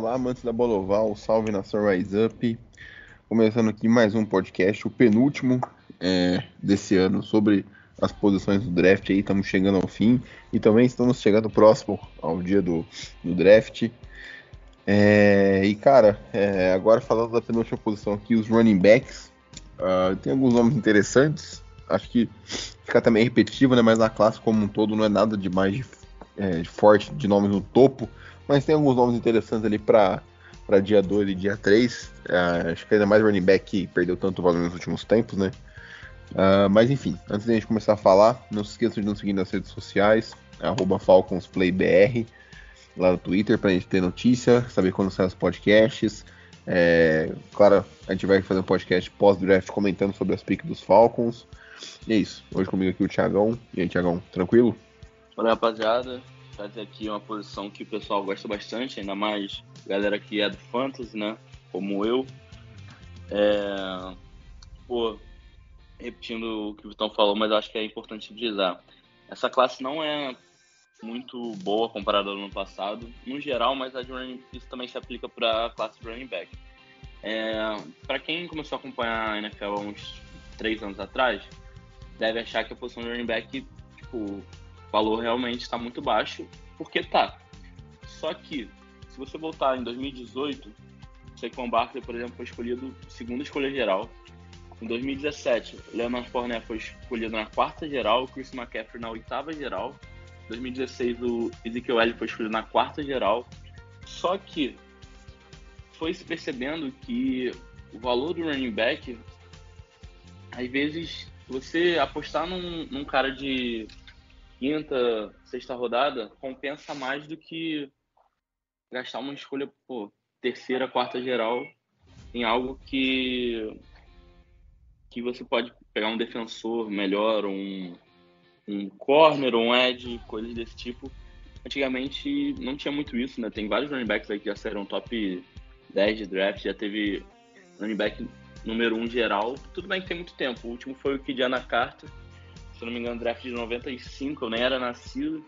Olá, amantes da bola oval, salve nação Rise Up. Começando aqui mais um podcast, o penúltimo é, desse ano, sobre as posições do draft. Aí estamos chegando ao fim e também estamos chegando próximo ao dia do, do draft. É, e cara, é, agora falando da penúltima posição aqui, os running backs. Uh, tem alguns nomes interessantes. Acho que fica também repetitivo, né? Mas na classe como um todo não é nada de mais é, forte de nomes no topo mas tem alguns nomes interessantes ali para dia 2 e dia 3. Uh, é, acho que ainda mais running back que perdeu tanto valor nos últimos tempos, né? Uh, mas enfim, antes da gente começar a falar, não se esqueçam de nos seguir nas redes sociais, FalconsPlayBR, lá no Twitter, para a gente ter notícia, saber quando saem os podcasts. É, claro, a gente vai fazer um podcast pós-draft comentando sobre as piques dos Falcons. E é isso. Hoje comigo aqui o Thiagão. E aí, Thiagão, tranquilo? Olá, rapaziada trazer aqui uma posição que o pessoal gosta bastante, ainda mais galera que é do Fantasy, né? Como eu. É... Pô, repetindo o que o Vitão falou, mas acho que é importante dizer. Essa classe não é muito boa comparada ao ano passado, no geral, mas a running, isso também se aplica para a classe de running back. É, para quem começou a acompanhar a NFL há uns três anos atrás, deve achar que a posição de running back, tipo, o valor realmente está muito baixo, porque tá. Só que, se você voltar em 2018, Saquon Barkley, por exemplo, foi escolhido segunda escolha geral. Em 2017, Leonard Fournette foi escolhido na quarta geral, Chris McCaffrey na oitava geral. Em 2016, o Ezekiel Elliott foi escolhido na quarta geral. Só que foi se percebendo que o valor do running back, às vezes, você apostar num, num cara de quinta, sexta rodada, compensa mais do que gastar uma escolha, pô, terceira, quarta geral em algo que que você pode pegar um defensor melhor, um, um corner, um edge, coisas desse tipo. Antigamente não tinha muito isso, né? Tem vários running backs aí que já saíram top 10 de draft, já teve running back número 1 geral. Tudo bem que tem muito tempo. O último foi o Kidiana Carter, se não me engano, draft de 95, eu nem era nascido.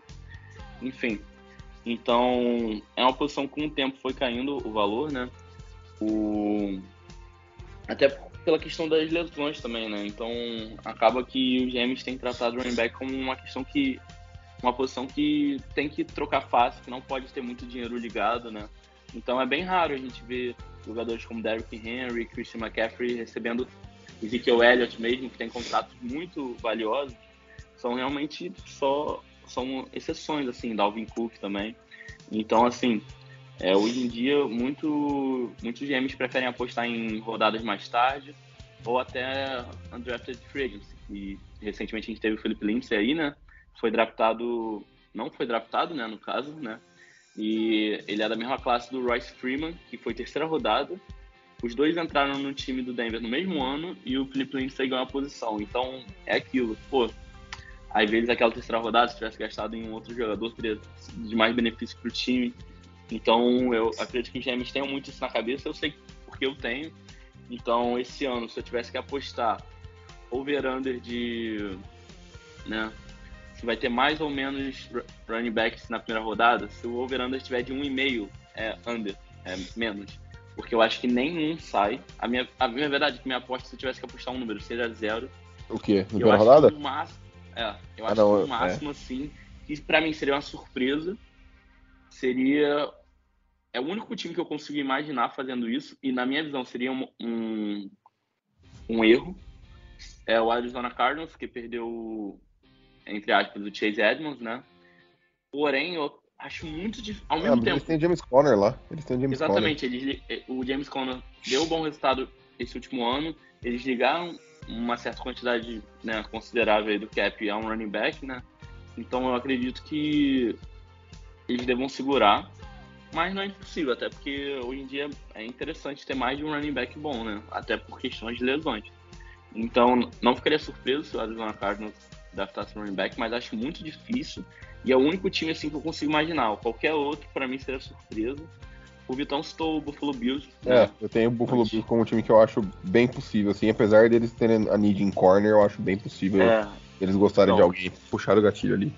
Enfim. Então, é uma posição com o tempo foi caindo o valor, né? O... Até pela questão das lesões também, né? Então, acaba que os GMs têm tratado o running back como uma questão que. Uma posição que tem que trocar fácil, que não pode ter muito dinheiro ligado, né? Então, é bem raro a gente ver jogadores como Derrick Henry, Christian McCaffrey recebendo Ezekiel Elliott mesmo, que tem contratos muito valiosos, são realmente só são exceções, assim, Dalvin Cook também. Então, assim, é, hoje em dia, muito, muitos GMs preferem apostar em rodadas mais tarde ou até undrafted free agency. E recentemente a gente teve o Felipe Lindsay aí, né? Foi draftado, não foi draftado, né, no caso, né? E ele é da mesma classe do Royce Freeman, que foi terceira rodada. Os dois entraram no time do Denver no mesmo ano e o Felipe Lindsay ganhou a posição. Então, é aquilo. Pô, às vezes aquela terceira rodada, se tivesse gastado em um outro jogador, teria de mais benefício para o time. Então, eu acredito que os GMs tenham muito isso na cabeça, eu sei porque eu tenho. Então, esse ano, se eu tivesse que apostar over-under de. Né, se vai ter mais ou menos running backs na primeira rodada, se o over-under estiver de 1,5, é under, é menos. Porque eu acho que nenhum sai. A minha, a minha verdade é que minha aposta, se eu tivesse que apostar um número, seja zero. O quê? Na primeira rodada? Que o máximo, é, eu ah, acho não, que o máximo, é. assim, que pra mim seria uma surpresa, seria. É o único time que eu consigo imaginar fazendo isso, e na minha visão seria um, um, um erro. É o Arizona Cardinals, que perdeu, entre aspas, o Chase Edmonds, né? Porém, eu acho muito difícil. Ao é, mesmo tempo. Eles têm James Conner lá. Eles têm James Exatamente, Eles, o James Conner deu um bom resultado esse último ano. Eles ligaram uma certa quantidade né, considerável do cap é um running back, né? Então eu acredito que eles devam segurar, mas não é impossível, até porque hoje em dia é interessante ter mais de um running back bom, né? Até por questões de lesões. Então, não ficaria surpreso se o Arizona Cardinals um running back, mas acho muito difícil. E é o único time assim que eu consigo imaginar. Qualquer outro, para mim, seria surpresa. O Vitão citou o Buffalo Bills. É, eu tenho o Buffalo Bills como um time que eu acho bem possível, assim, apesar deles terem a need em corner, eu acho bem possível É, eles gostarem Então. de alguém puxar o gatilho ali.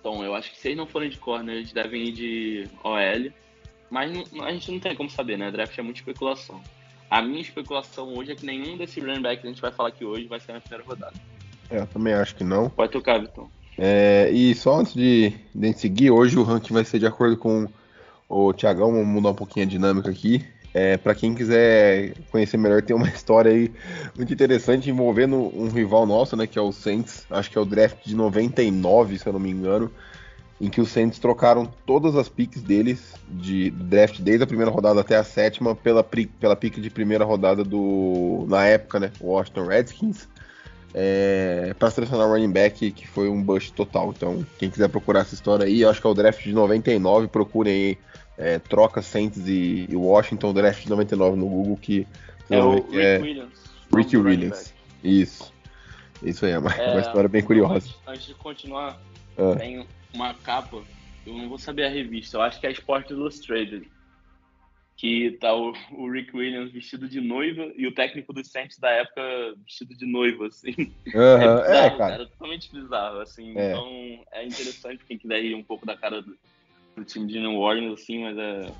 então, eu acho que se eles não forem de corner, eles devem ir de OL. Mas não- a gente não tem como saber, né? Draft é muita especulação. A minha especulação hoje é que nenhum desses running backs que a gente vai falar aqui hoje vai ser na primeira rodada. É, eu também acho que não. Pode tocar, Vitão. É, e só antes de, de seguir, hoje o ranking vai ser de acordo com o Thiagão, vamos mudar um pouquinho a dinâmica aqui. É, para quem quiser conhecer melhor, tem uma história aí muito interessante envolvendo um rival nosso, né, que é o Saints. Acho que é o draft de 99, se eu não me engano, em que os Saints trocaram todas as picks deles de draft desde a primeira rodada até a sétima pela, pela pick de primeira rodada do na época, né, Washington Redskins é, para selecionar o running back, que foi um bust total. Então, quem quiser procurar essa história aí, eu acho que é o draft de 99, procurem aí, é, troca Saints e, e Washington, draft de 99 no Google, que É o Rick é Williams. Ricky Williams. Isso. Isso aí, é uma, É, uma história bem curiosa. Antes, antes de continuar, Ah. tem uma capa, eu não vou saber a revista, eu acho que é Sport Illustrated, que tá o, o Rick Williams vestido de noiva e o técnico dos Saints da época vestido de noiva, assim. Aham, bizarro, É, cara. totalmente bizarro, assim. É. Então é interessante quem quiser ir um pouco da cara do, do time de New Orleans, assim, mas é.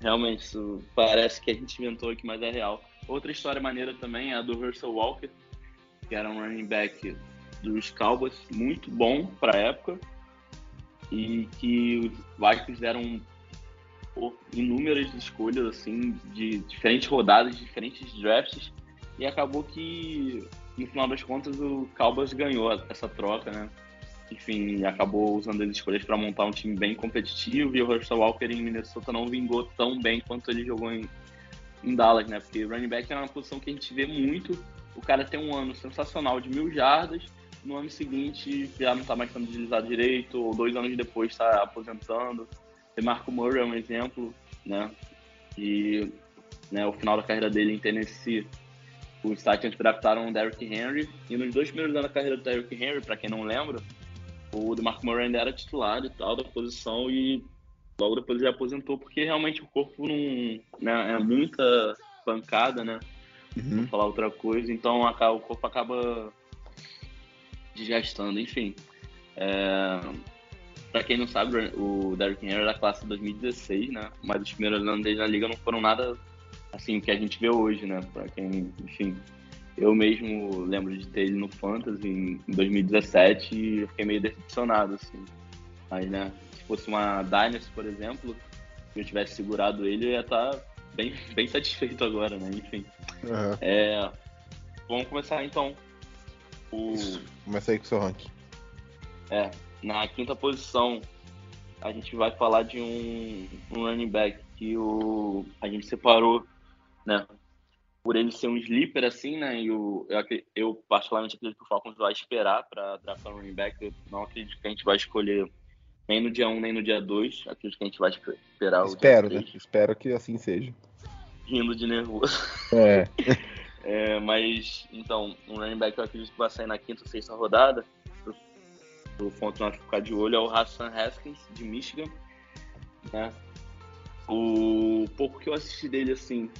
Realmente, isso parece que a gente inventou aqui, mas é real. Outra história maneira também é a do Herschel Walker, que era um running back dos Cowboys, muito bom para a época, e que os Vikings deram pô, inúmeras escolhas, assim, de diferentes rodadas, diferentes drafts, e acabou que, no final das contas, o Cowboys ganhou essa troca, né? Enfim, acabou usando as escolhas para montar um time bem competitivo, e o Herschel Walker em Minnesota não vingou tão bem quanto ele jogou em, em Dallas, né? Porque running back é uma posição que a gente vê muito. O cara tem um ano sensacional de mil jardas, no ano seguinte já não tá mais sendo utilizado direito, ou dois anos depois está aposentando. O Marco Murray é um exemplo, né? E né, o final da carreira dele em Tennessee, os Titans draftaram o Derrick Henry, e nos dois primeiros anos da carreira do Derrick Henry, para quem não lembra, o DeMarco Murray ainda era titular e tal da posição, e logo depois ele aposentou, porque realmente o corpo não. Né, é muita pancada, né? Uhum. Vou falar outra coisa, então o corpo acaba desgastando, enfim. É, para quem não sabe, o Derrick Henry é da classe de 2016, né? Mas os primeiros anos dele na liga não foram nada assim que a gente vê hoje, né? Para quem, enfim, eu mesmo lembro de ter ele no Fantasy em em 2017 e eu fiquei meio decepcionado, assim. Mas, né, se fosse uma Dynasty, por exemplo, se eu tivesse segurado ele, eu ia estar bem, bem satisfeito agora, né? Enfim. Aham. É, vamos começar então. O, Começa aí com o seu ranking. é, na quinta posição, a gente vai falar de um, um running back que o, a gente separou, né? Por ele ser um sleeper, assim, né? E o, eu, eu, particularmente, acredito que o Falcons vai esperar para draftar um running back. Eu não acredito que a gente vai escolher nem no dia 1, nem no dia 2. Acredito que a gente vai espe- esperar o Espero, né? 3, Espero que assim seja. rindo de nervoso. É. É, mas, então, um running back eu acredito que vai sair na quinta ou sexta rodada, pro, pro Fontenot ficar de olho, é o Hassan Haskins, de Michigan. Né? O pouco que eu assisti dele, assim,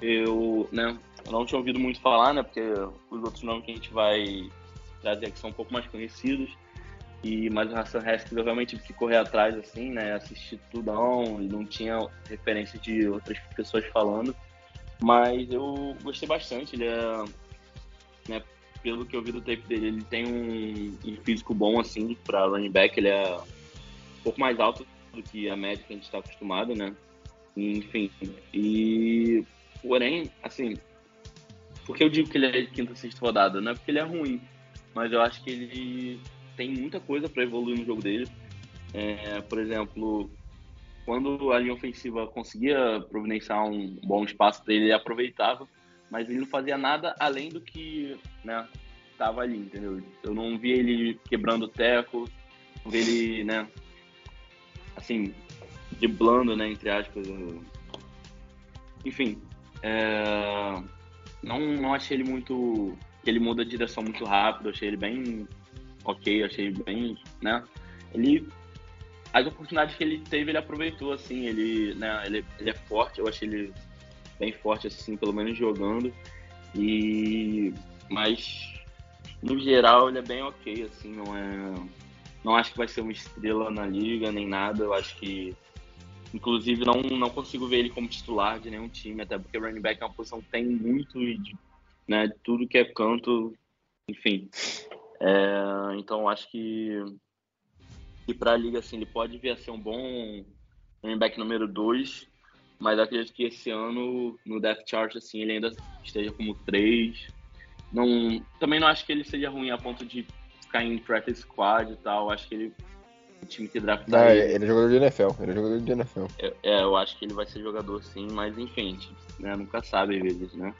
eu, né, eu não tinha ouvido muito falar, né, porque os outros nomes que a gente vai trazer aqui são um pouco mais conhecidos. E, mas o Hassan Haskins eu realmente tive que correr atrás, assim, né, assistir tudão, e não tinha referência de outras pessoas falando. Mas eu gostei bastante, ele é, né, pelo que eu vi do tape dele, ele tem um, um físico bom, assim, para running back, ele é um pouco mais alto do que a média que a gente está acostumado, né, enfim, e porém, assim, por que eu digo que ele é de quinta, sexta rodada? Não é porque ele é ruim, mas eu acho que ele tem muita coisa para evoluir no jogo dele, é, por exemplo, quando a linha ofensiva conseguia providenciar um bom espaço para ele, ele aproveitava, mas ele não fazia nada além do que né, tava ali, entendeu? Eu não vi ele quebrando o teco, não vi ele né, assim, driblando, né, entre aspas. Enfim, é... não, não achei ele muito. ele muda de direção muito rápido, achei ele bem ok, achei bem, né? Ele. As oportunidades que ele teve, ele aproveitou, assim, ele, né, ele, ele é forte, eu achei ele bem forte, assim, pelo menos jogando. E. Mas no geral ele é bem ok, assim, não é. Não acho que vai ser uma estrela na liga nem nada. Eu acho que Inclusive, não, não consigo ver ele como titular de nenhum time, até porque running back é uma posição que tem muito de, né, de tudo que é canto, enfim. É, então, acho que, que para a liga assim, ele pode vir a ser um bom running back número 2, mas acredito que esse ano, no depth chart, assim, ele ainda esteja como 3. Não, também não acho que ele seja ruim a ponto de ficar em practice squad e tal. Acho que ele o time que draftar ah, ele. Ele é jogador de NFL. Ele é jogador de NFL. É, é, eu acho que ele vai ser jogador sim, mas enfim, né, nunca sabe às vezes, né?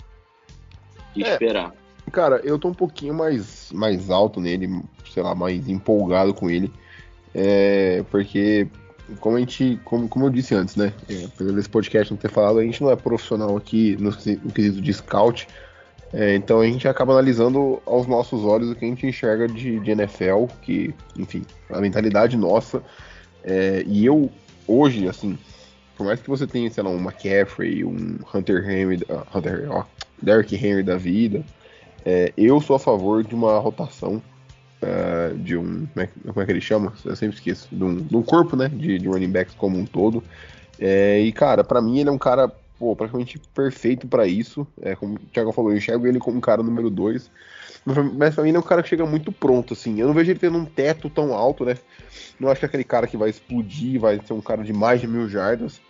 Que é, esperar. Cara, eu tô um pouquinho mais, mais alto nele, sei lá, mais empolgado com ele. É, porque, como a gente, como, como eu disse antes, né? É, apesar desse podcast não ter falado, a gente não é profissional aqui no, no quesito de scout. É, então a gente acaba analisando aos nossos olhos o que a gente enxerga de, de NFL, que, enfim, a mentalidade nossa. É, e eu, hoje, assim, por mais que você tenha, sei lá, um McCaffrey, um Hunter Henry, uh, Hunter, ó, Henry da vida, é, eu sou a favor de uma rotação uh, de um. Como é, como é, que ele chama? Eu sempre esqueço. De um, de um corpo, né? De, de running backs como um todo. É, e, cara, para mim ele é um cara pô, praticamente perfeito para isso. É, como o Thiago falou, eu enxergo ele como um cara número 2. Mas pra mim ele é um cara que chega muito pronto, assim. Eu não vejo ele tendo um teto tão alto, né? Não acho que é aquele cara que vai explodir, vai ser um cara de mais de mil jardas.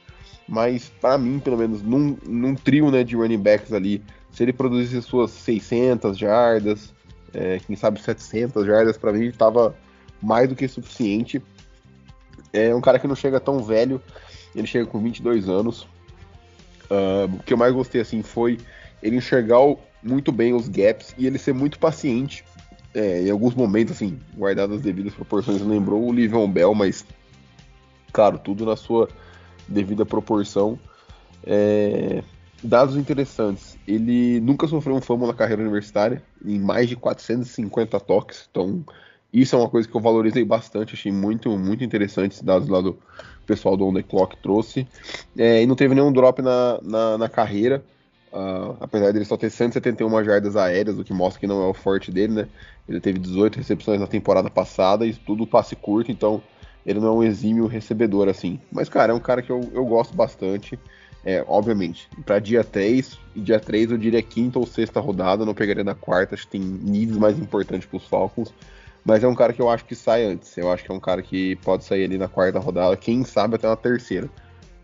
Mas para mim, pelo menos, num, num, trio né, de running backs ali, se ele produzisse suas 600 jardas, é, quem sabe 700 jardas, para mim estava mais do que suficiente. É um cara que não chega tão velho, ele chega com 22 anos. Uh, o que eu mais gostei assim foi ele enxergar muito bem os gaps e ele ser muito paciente. É, em alguns momentos, assim, guardado as devidas proporções, lembrou o Livion Bell, mas claro, tudo na sua devida proporção. É, dados interessantes, ele nunca sofreu um fumble na carreira universitária, em mais de 450 toques, então isso é uma coisa que eu valorizei bastante, achei muito, muito interessante esses dados lá do pessoal do On The Clock trouxe. É, e não teve nenhum drop na, na, na carreira, uh, apesar dele só ter 171 jardas aéreas, o que mostra que não é o forte dele, né? Ele teve 18 recepções na temporada passada e tudo passe curto, então ele não é um exímio recebedor assim. Mas, cara, é um cara que eu, eu gosto bastante. É, obviamente, para dia 3, e dia 3 eu diria quinta ou sexta rodada, não pegaria na quarta, acho que tem níveis mais importantes para os Falcons. Mas é um cara que eu acho que sai antes. Eu acho que é um cara que pode sair ali na quarta rodada, quem sabe até na terceira.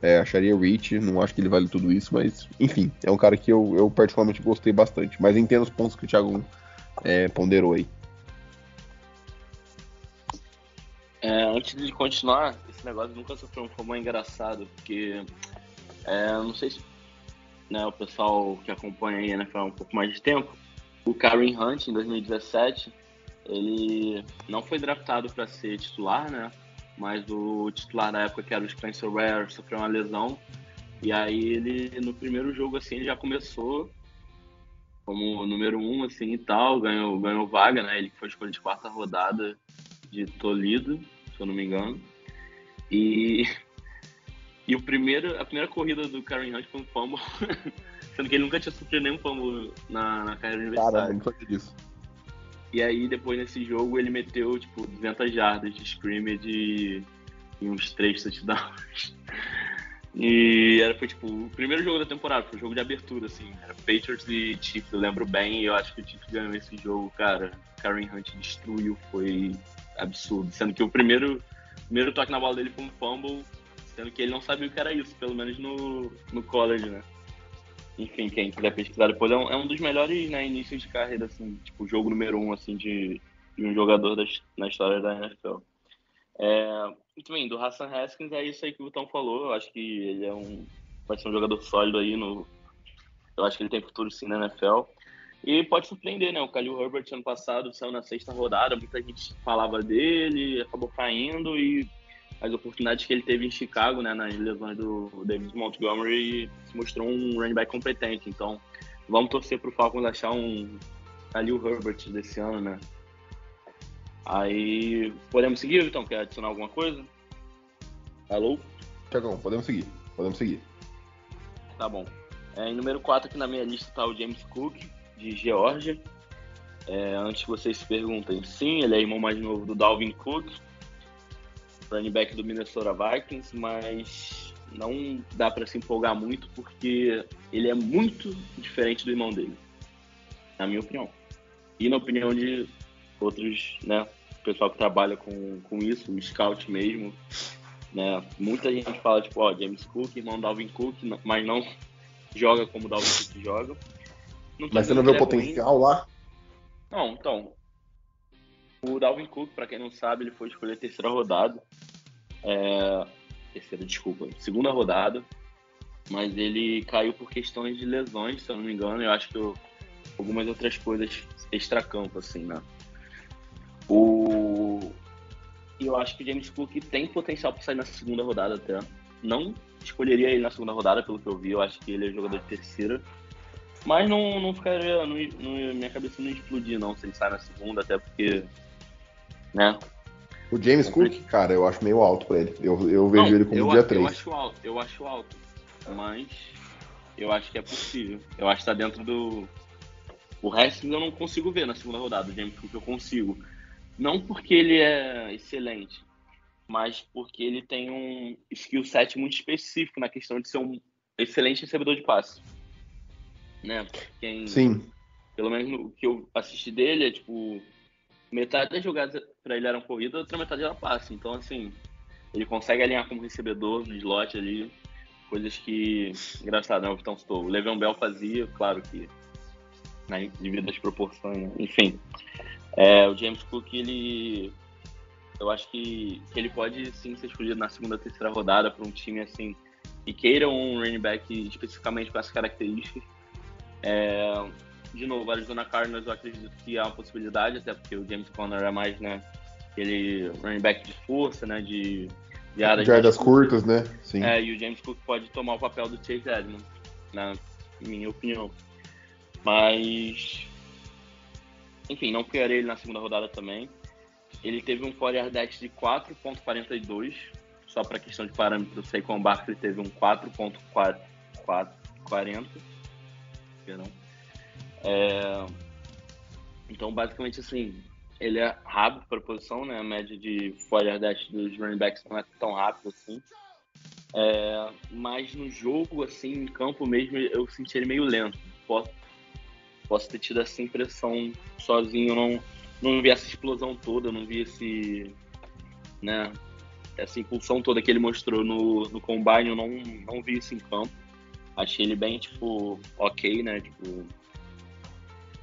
É, acharia Rich, não acho que ele vale tudo isso, mas enfim, é um cara que eu, eu particularmente gostei bastante. Mas entendo os pontos que o Thiago é, ponderou aí. É, antes de continuar, esse negócio nunca sofreu um fama engraçado, porque é, não sei se né, o pessoal que acompanha aí né, há um pouco mais de tempo, o Karen Hunt, em 2017, ele não foi draftado para ser titular, né? Mas o titular na época, que era o Spencer Ware, sofreu uma lesão. E aí ele, no primeiro jogo, assim, ele já começou como número um, assim, e tal, ganhou, ganhou vaga, né? Ele foi escolha de quarta rodada de Toledo, se eu não me engano. E, e o primeiro, a primeira corrida do Karen Hunt foi um fumble, sendo que ele nunca tinha sofrido nenhum fumble na, na carreira universitária. Cara, não sabia disso. E aí, depois nesse jogo, ele meteu, tipo, 200 jardas de scrimmage e, e uns 3 touchdowns. E era, foi, tipo, o primeiro jogo da temporada, foi o jogo de abertura, assim. Era Patriots e Chiefs, eu lembro bem, e eu acho que o Chiefs ganhou esse jogo, cara. Karen Hunt destruiu, foi absurdo. Sendo que o primeiro, primeiro toque na bola dele foi um fumble, sendo que ele não sabia o que era isso, pelo menos no, no college, né? enfim, quem quiser pesquisar depois, é um, é um dos melhores né, inícios de carreira, assim, tipo, jogo número um, assim, de, de um jogador das, na história da NFL. É, também, do Hassan Haskins, é isso aí que o Tom falou, eu acho que ele é um, vai ser um jogador sólido aí no... Eu acho que ele tem futuro sim na NFL. E pode surpreender, né? O Khalil Herbert ano passado saiu na sexta rodada, muita gente falava dele, acabou caindo e as oportunidades que ele teve em Chicago, né, nas lesões do David Montgomery, se mostrou um running back competente. Então, vamos torcer pro Falcons achar um ali o Herbert desse ano, né? Aí, podemos seguir, então? Quer adicionar alguma coisa? Alô? Tiagão, podemos seguir. Podemos seguir. Tá bom. É, em número 4 aqui na minha lista tá o James Cook, de Georgia. É, antes que vocês se perguntem, sim, ele é irmão mais novo do Dalvin Cook, running back do Minnesota Vikings, mas não dá para se empolgar muito porque ele é muito diferente do irmão dele, na minha opinião. E na opinião de outros, né, pessoal que trabalha com, com isso, o scout mesmo, né, muita gente fala, tipo, ó, James Cook, irmão Dalvin Cook, mas não joga como Dalvin Cook joga. Mas você não vê o é potencial ruim. lá? Não, então, o Dalvin Cook, para quem não sabe, ele foi escolher terceira rodada. É, terceira, desculpa, segunda rodada. Mas ele caiu por questões de lesões, se eu não me engano. Eu acho que eu, algumas outras coisas extracampo, assim, né? O... Eu acho que o James Cook tem potencial para sair na segunda rodada até. Não escolheria ele na segunda rodada, pelo que eu vi. Eu acho que ele é jogador de terceira. Mas não, não ficaria. Não, não, minha cabeça não explodir, não, se ele sai na segunda, até porque né? O James Cook, cara, eu acho meio alto pra ele. Eu, eu vejo Não, ele como eu, dia 3. Eu acho alto, eu acho alto. Mas eu acho que é possível. Eu acho que tá dentro do. O resto eu não consigo ver na segunda rodada. O James Cook eu consigo. Não porque ele é excelente, mas porque ele tem um skill set muito específico na questão de ser um excelente recebedor de passe. Né? Quem, Sim. Pelo menos o que eu assisti dele é tipo metade das jogadas para ele eram corrida, outra metade era passe. Então, assim, ele consegue alinhar como recebedor no slot ali, coisas que, engraçado, né? Então, citou, o Le'Veon Bell fazia, claro que né, devido às proporções, né? enfim. É, o James Cook, ele eu acho que, que ele pode sim ser escolhido na segunda, terceira rodada para um time assim que queira um running back especificamente com essas características. É, de novo, Arizona Cardinals eu acredito que há uma possibilidade, até porque o James Conner é mais, né, aquele running back de força, né, de, de áreas, de curtas, né? Sim. É, e o James Cook pode tomar o papel do Chase Edmonds, na minha opinião. Mas, enfim, não pegarei ele na segunda rodada também. Ele teve um 4 dash de 4.42, só para questão de parâmetro, o Saquon Barkley teve um 4.40, perdão. É... Então, basicamente, assim, ele é rápido para a posição, né? A média de fire dash dos running backs não é tão rápido assim. É... Mas no jogo, assim, em campo mesmo, eu senti ele meio lento. Posso, posso ter tido essa impressão sozinho, não, não vi essa explosão toda, não vi esse, né, essa impulsão toda que ele mostrou no, no combine, eu não, não vi isso em campo. Achei ele bem, tipo, ok, né, tipo,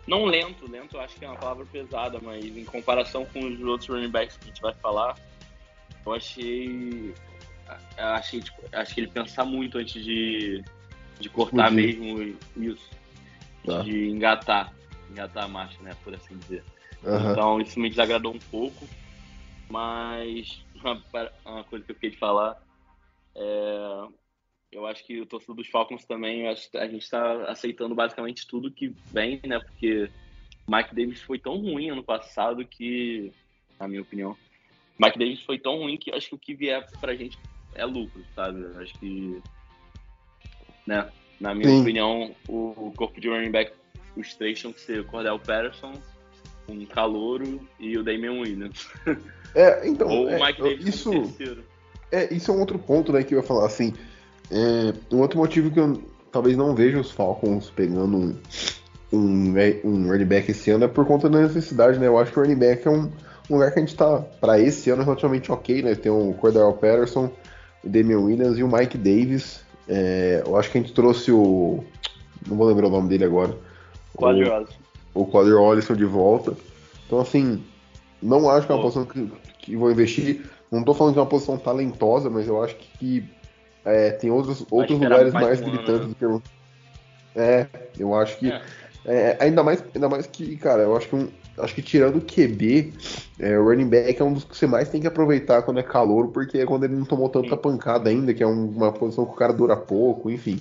não lento, lento eu acho que é uma palavra pesada, mas em comparação com os outros running backs que a gente vai falar, eu achei. Eu achei, tipo, acho que ele pensar muito antes de, de cortar mesmo isso. Tá. De engatar. Engatar a marcha, né? Por assim dizer. Uhum. Então isso me desagradou um pouco. Mas uma, uma coisa que eu fiquei de falar é eu acho que o torcedor dos Falcons também, a gente está aceitando basicamente tudo que vem, né? Porque Mike Davis foi tão ruim ano passado que, na minha opinião, Mike Davis foi tão ruim que acho que o que vier pra gente é lucro, sabe? Acho que, né? Na minha Sim. opinião, o, o, corpo de running back, os três tinham que ser o Cordell Patterson, um Calouro e o Damian Williams. É, então, Ou é, o Mike Davis isso, é, isso é um outro ponto, né, que eu ia falar, assim, é, um outro motivo que eu talvez não veja os Falcons pegando um, um, um running back esse ano é por conta da necessidade, né? Eu acho que o running back é um, um lugar que a gente tá, para esse ano, relativamente ok, né? Tem o Cordell Patterson, o Damian Williams e o Mike Davis. É, eu acho que a gente trouxe o. Não vou lembrar o nome dele agora. Quadri. O Quadri Ollison de volta. Então, assim, não acho que é uma oh. posição que, que vou investir. Não tô falando que é uma posição talentosa, mas eu acho que é, tem outros, outros lugares mais, mais gritantes né? do que eu. É, eu acho que. É. É, ainda, mais, ainda mais que, cara, eu acho que um, acho que tirando o QB, é, o running back é um dos que você mais tem que aproveitar quando é calor, porque é quando ele não tomou tanta pancada ainda, que é um, uma posição que o cara dura pouco, enfim.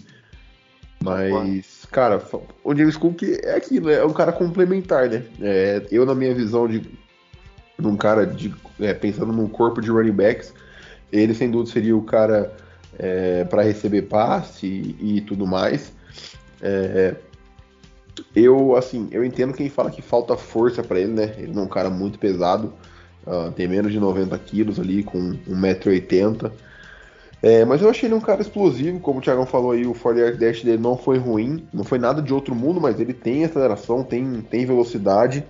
Mas, cara, o James Cook é aquilo, é um cara complementar, né? É, eu, na minha visão de, de um cara de, é, pensando num corpo de running backs, ele sem dúvida seria o cara é, para receber passe e, e tudo mais. É, eu, assim, eu entendo quem fala que falta força para ele, né? Ele é um cara muito pesado, uh, tem menos de 90 quilos ali, com 1,80m. É, mas eu achei ele um cara explosivo, como o Thiagão falou aí, o 40 Dash dele não foi ruim, não foi nada de outro mundo, mas ele tem aceleração, tem, tem velocidade,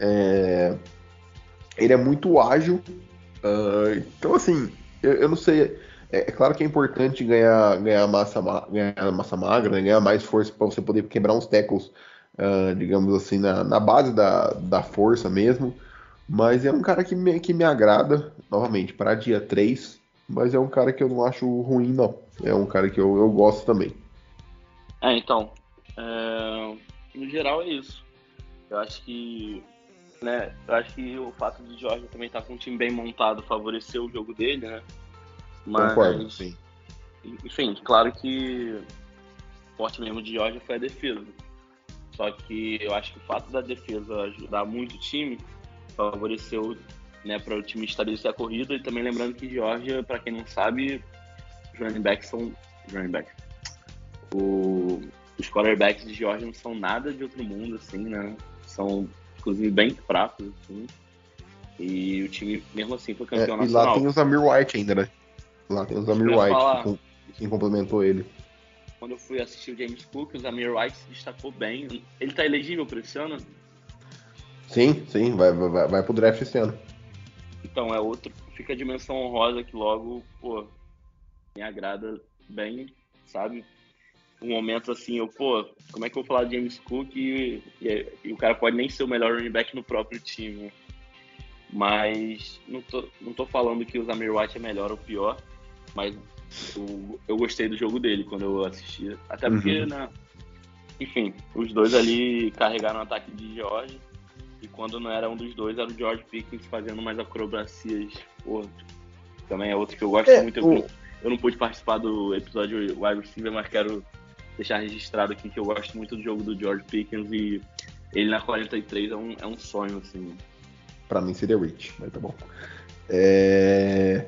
é, ele é muito ágil, uh, então assim, eu, eu não sei, é, é, claro que é importante ganhar, ganhar, massa, ganhar massa magra, né, ganhar mais força para você poder quebrar uns tackles, uh, digamos assim, na, na base da, da força mesmo, mas é um cara que me, que me agrada, novamente, para dia 3, mas é um cara que eu não acho ruim, não. É um cara que eu, eu gosto também. É, então, é... no geral é isso. Eu acho que, né, eu acho que o fato de Jorge também estar tá com um time bem montado favoreceu o jogo dele, né? Mas, Concordo, sim. Enfim, claro que o forte mesmo de Jorge foi a defesa. Só que eu acho que o fato da defesa ajudar muito o time favoreceu né, para o time estabelecer a corrida. E também lembrando que Georgia, para quem não sabe, os running backs são. Running back. O, os quarterbacks de Georgia não são nada de outro mundo, assim, né? São, inclusive, bem fracos, assim. E o time, mesmo assim, foi campeão é, nacional. E lá tem os Amir White ainda, né? Lá tem os Amir White, falar, quem complementou ele. Quando eu fui assistir o James Cook, o Amir White se destacou bem. Ele tá elegível para esse ano? Sim, sim, vai, vai, vai pro draft esse ano. Então, é outro. Fica a dimensão honrosa que logo, pô, me agrada bem, sabe? Um momento assim, eu, pô, como é que eu vou falar de James Cook e, e, e, o cara pode nem ser o melhor running back no próprio time. Mas não tô, não tô falando que o Zamir White é melhor ou pior, mas eu, eu gostei do jogo dele quando eu assisti. Até porque, uhum. né? Enfim, os dois ali carregaram o ataque de George e quando não era um dos dois, era o George Pickens fazendo mais acrobacias. Pô, também é outro que eu gosto é, muito. O... Eu não pude participar do episódio Wide Receiver, mas quero deixar registrado aqui que eu gosto muito do jogo do George Pickens e ele na 43 é um, é um sonho, assim. Pra mim seria Rich, mas tá bom. É...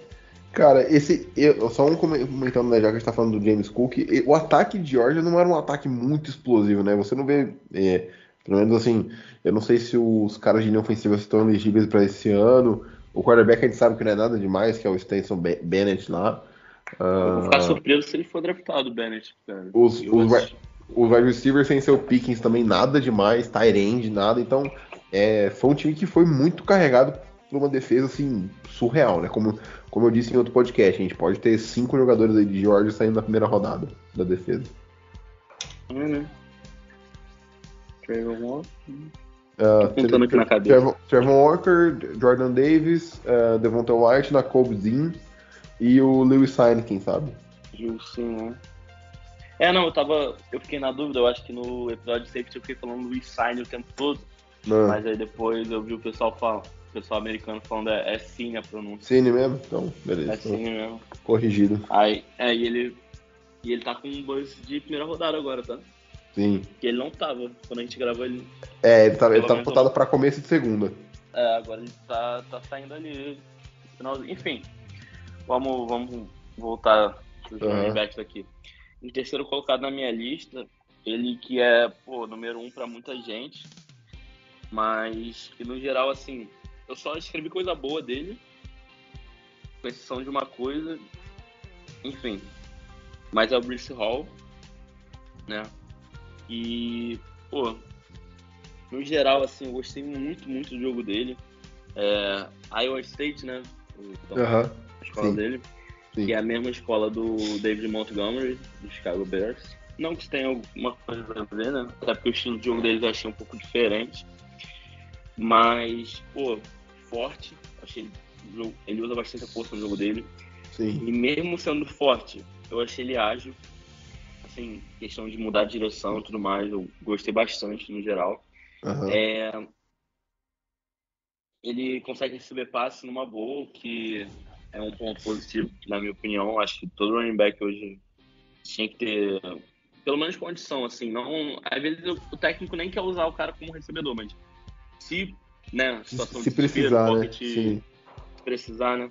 Cara, esse. Eu, só um comentando, né, já que a gente tá falando do James Cook, o ataque de Georgia não era um ataque muito explosivo, né? Você não vê. É pelo menos assim, eu não sei se os caras de linha ofensiva estão elegíveis para esse ano. O quarterback a gente sabe que não é nada demais, que é o Stenson Bennett lá. Uh, vou ficar surpreso se ele for draftado, Bennett. Cara. Os, os, os wide receivers sem seu Pickens também nada demais, Tyrande, nada. Então, é, foi um time que foi muito carregado por uma defesa assim, surreal, né? Como, como eu disse em outro podcast, a gente pode ter cinco jogadores aí de Georgia saindo na primeira rodada da defesa. Uhum. Trevor Walker. Uh, aqui na. Trevor, Walker, Jordan Davis, uh, Devonta White, Nakobe Dean e o Lewis Sainz, quem sabe? Justo, né? É, não, eu tava. Eu fiquei na dúvida, eu acho que no episódio de safety eu fiquei falando Lewis Sainz o tempo todo. Não. Mas aí depois eu vi o pessoal falando, o pessoal americano falando é, é Cine a pronúncia. Cine mesmo? Então, beleza. É Cine mesmo. Corrigido. Aí, é, e ele. E ele tá com um buzz de primeira rodada agora, tá? Sim. Que ele não tava. Quando a gente gravou ele. É, ele tá, ele tá botado pra começo de segunda. É, agora ele tá, tá saindo ali. Enfim. Vamos, vamos voltar pros uhum. aqui. Em terceiro colocado na minha lista, ele que é, pô, número um pra muita gente. Mas que no geral, assim, eu só escrevi coisa boa dele. Com exceção de uma coisa. Enfim. Mas é o Brice Hall, né? E, pô, no geral, assim, eu gostei muito, muito do jogo dele. É, Iowa State, né? Então, a escola Sim. dele. Sim. Que é a mesma escola do David Montgomery, do Chicago Bears. Não que tenha alguma coisa a ver, né? Até porque o estilo de jogo deles eu achei um pouco diferente. Mas, pô, forte. Achei ele usa bastante a força no jogo dele. Sim. E mesmo sendo forte, eu achei ele ágil assim, questão de mudar de direção e tudo mais, eu gostei bastante no geral. Uhum. É, ele consegue receber passe numa boa, que é um ponto positivo, na minha opinião. Acho que todo running back hoje tinha que ter pelo menos condição, assim. Não, às vezes o técnico nem quer usar o cara como recebedor, mas se, né, situação Se de precisar, né? pocket, se precisar, né?